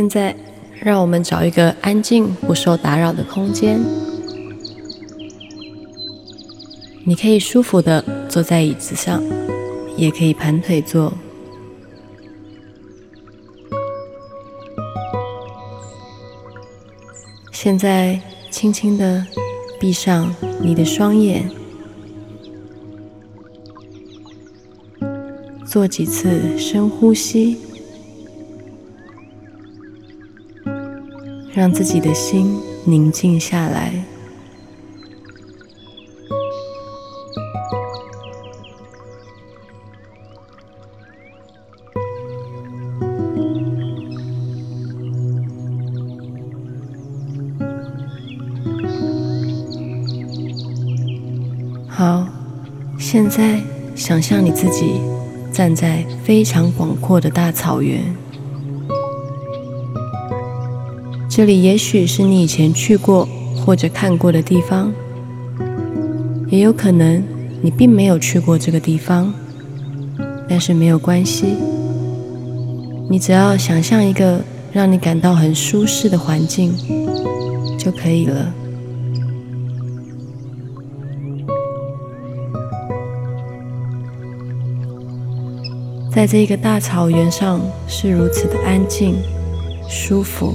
现在，让我们找一个安静、不受打扰的空间。你可以舒服的坐在椅子上，也可以盘腿坐。现在，轻轻的闭上你的双眼，做几次深呼吸。让自己的心宁静下来。好，现在想象你自己站在非常广阔的大草原。这里也许是你以前去过或者看过的地方，也有可能你并没有去过这个地方，但是没有关系，你只要想象一个让你感到很舒适的环境就可以了。在这个大草原上是如此的安静、舒服。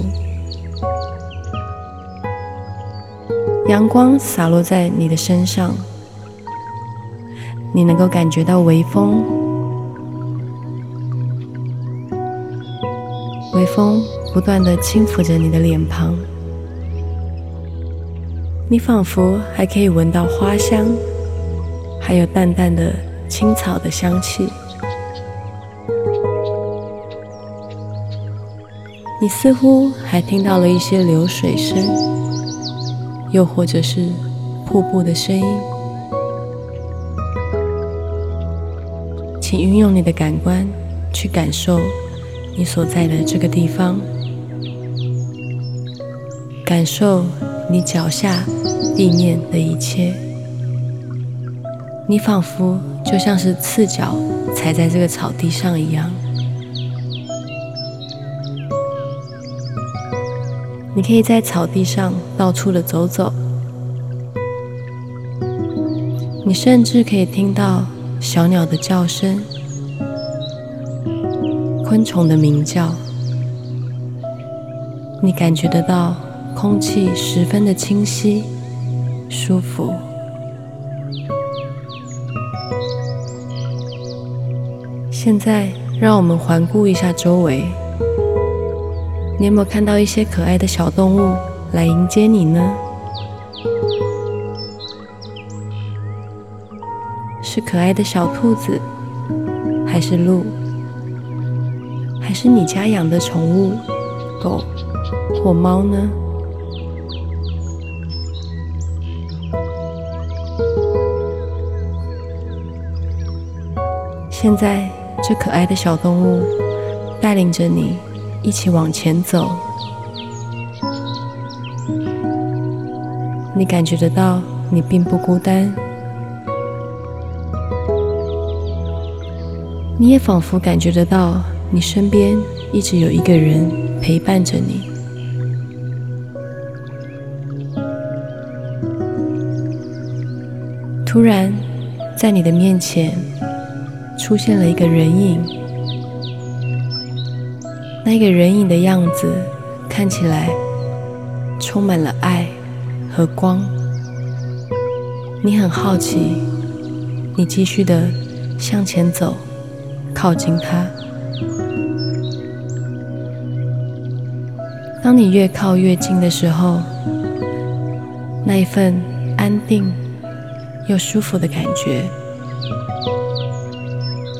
阳光洒落在你的身上，你能够感觉到微风，微风不断地轻抚着你的脸庞，你仿佛还可以闻到花香，还有淡淡的青草的香气，你似乎还听到了一些流水声。又或者是瀑布的声音，请运用你的感官去感受你所在的这个地方，感受你脚下地面的一切。你仿佛就像是赤脚踩在这个草地上一样。你可以在草地上到处的走走，你甚至可以听到小鸟的叫声、昆虫的鸣叫，你感觉得到空气十分的清晰、舒服。现在，让我们环顾一下周围。你有没有看到一些可爱的小动物来迎接你呢？是可爱的小兔子，还是鹿，还是你家养的宠物狗或猫呢？现在，这可爱的小动物带领着你。一起往前走，你感觉得到你并不孤单，你也仿佛感觉得到你身边一直有一个人陪伴着你。突然，在你的面前出现了一个人影。那个人影的样子看起来充满了爱和光。你很好奇，你继续的向前走，靠近他。当你越靠越近的时候，那一份安定又舒服的感觉，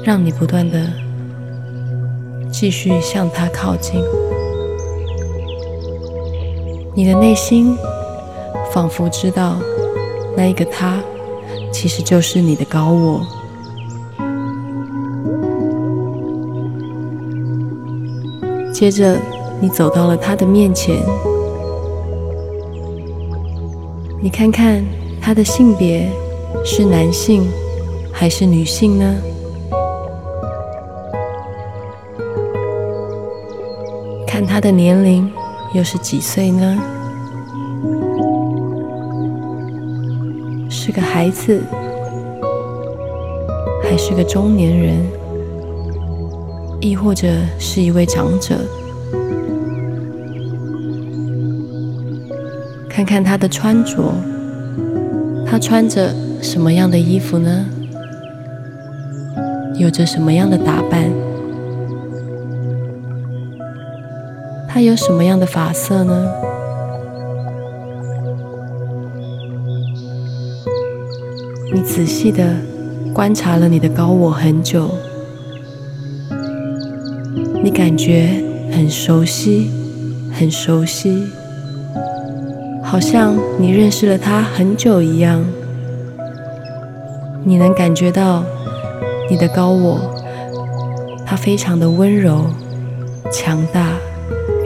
让你不断的。继续向他靠近，你的内心仿佛知道，那一个他其实就是你的高我。接着，你走到了他的面前，你看看他的性别是男性还是女性呢？看他的年龄又是几岁呢？是个孩子，还是个中年人，亦或者是一位长者？看看他的穿着，他穿着什么样的衣服呢？有着什么样的打扮？他有什么样的发色呢？你仔细的观察了你的高我很久，你感觉很熟悉，很熟悉。好像你认识了他很久一样，你能感觉到你的高我，他非常的温柔、强大，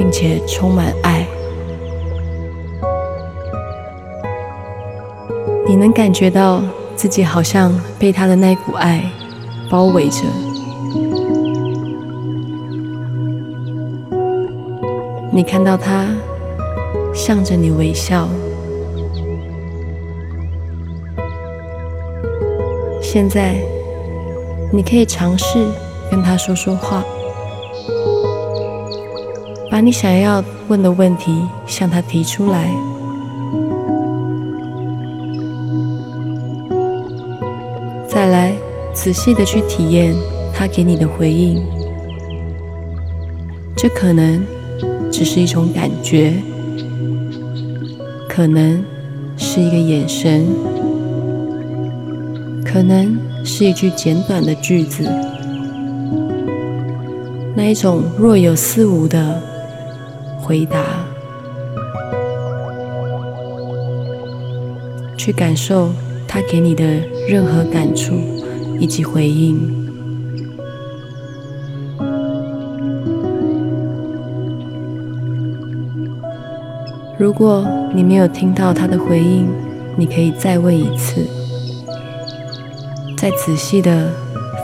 并且充满爱。你能感觉到自己好像被他的那股爱包围着，你看到他。向着你微笑。现在，你可以尝试跟他说说话，把你想要问的问题向他提出来。再来，仔细的去体验他给你的回应。这可能只是一种感觉。可能是一个眼神，可能是一句简短的句子，那一种若有似无的回答，去感受他给你的任何感触以及回应。如果你没有听到他的回应，你可以再问一次，再仔细的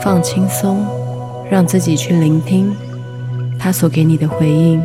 放轻松，让自己去聆听他所给你的回应。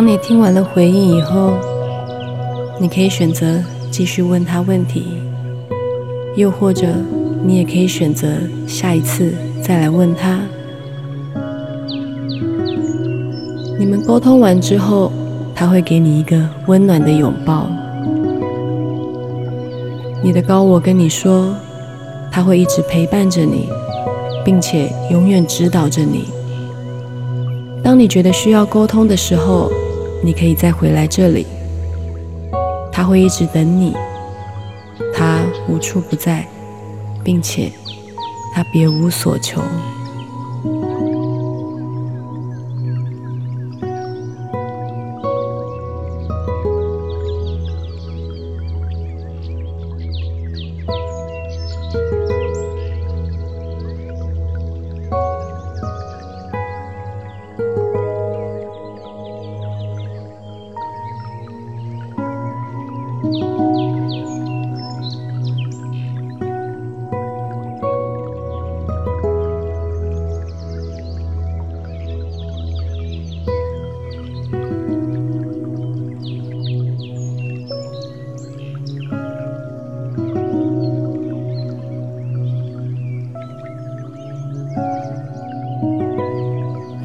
当你听完了回应以后，你可以选择继续问他问题，又或者你也可以选择下一次再来问他。你们沟通完之后，他会给你一个温暖的拥抱。你的高我跟你说，他会一直陪伴着你，并且永远指导着你。当你觉得需要沟通的时候，你可以再回来这里，他会一直等你。他无处不在，并且他别无所求。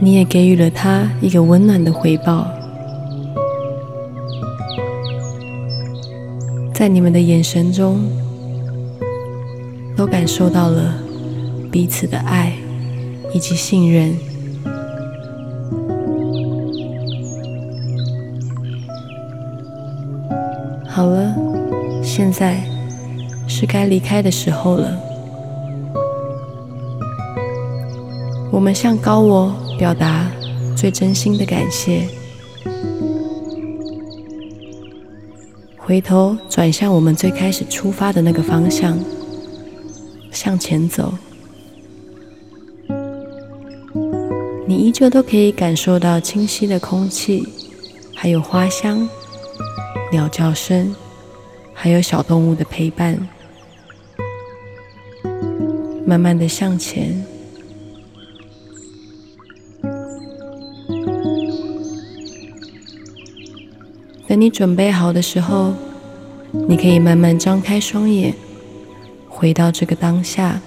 你也给予了他一个温暖的回报。在你们的眼神中，都感受到了彼此的爱以及信任。好了，现在是该离开的时候了。我们向高我表达最真心的感谢。回头转向我们最开始出发的那个方向，向前走。你依旧都可以感受到清晰的空气，还有花香、鸟叫声，还有小动物的陪伴。慢慢的向前。等你准备好的时候，你可以慢慢张开双眼，回到这个当下。